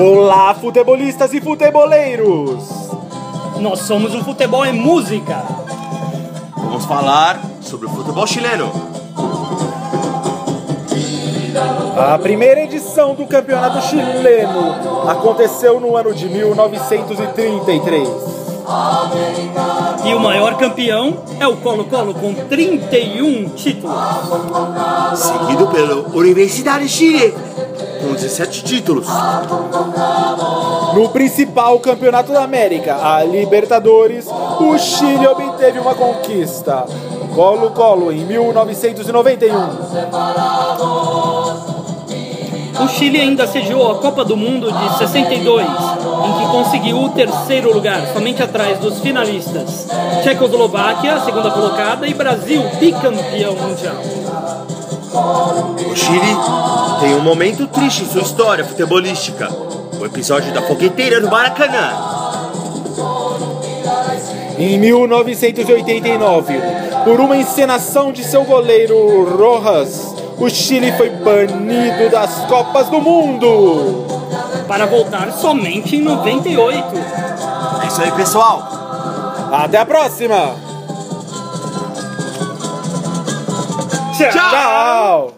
Olá, futebolistas e futeboleiros! Nós somos o Futebol é Música. Vamos falar sobre o futebol chileno. A primeira edição do Campeonato Chileno aconteceu no ano de 1933. E o maior campeão é o Colo-Colo com 31 títulos. Seguido pelo Universidade de Chile, com 17 títulos. No principal campeonato da América, a Libertadores, o Chile obteve uma conquista. Colo-Colo em 1991. O Chile ainda sediou a Copa do Mundo de 62, em que conseguiu o terceiro lugar, somente atrás dos finalistas. Tchecoslováquia, segunda colocada, e Brasil, bicampeão mundial. O Chile tem um momento triste em sua história futebolística. O episódio da fogueteira no Maracanã. Em 1989, por uma encenação de seu goleiro Rojas, o Chile foi banido das Copas do Mundo. Para voltar somente em 98. É isso aí, pessoal. Até a próxima! Tchau. Tchau.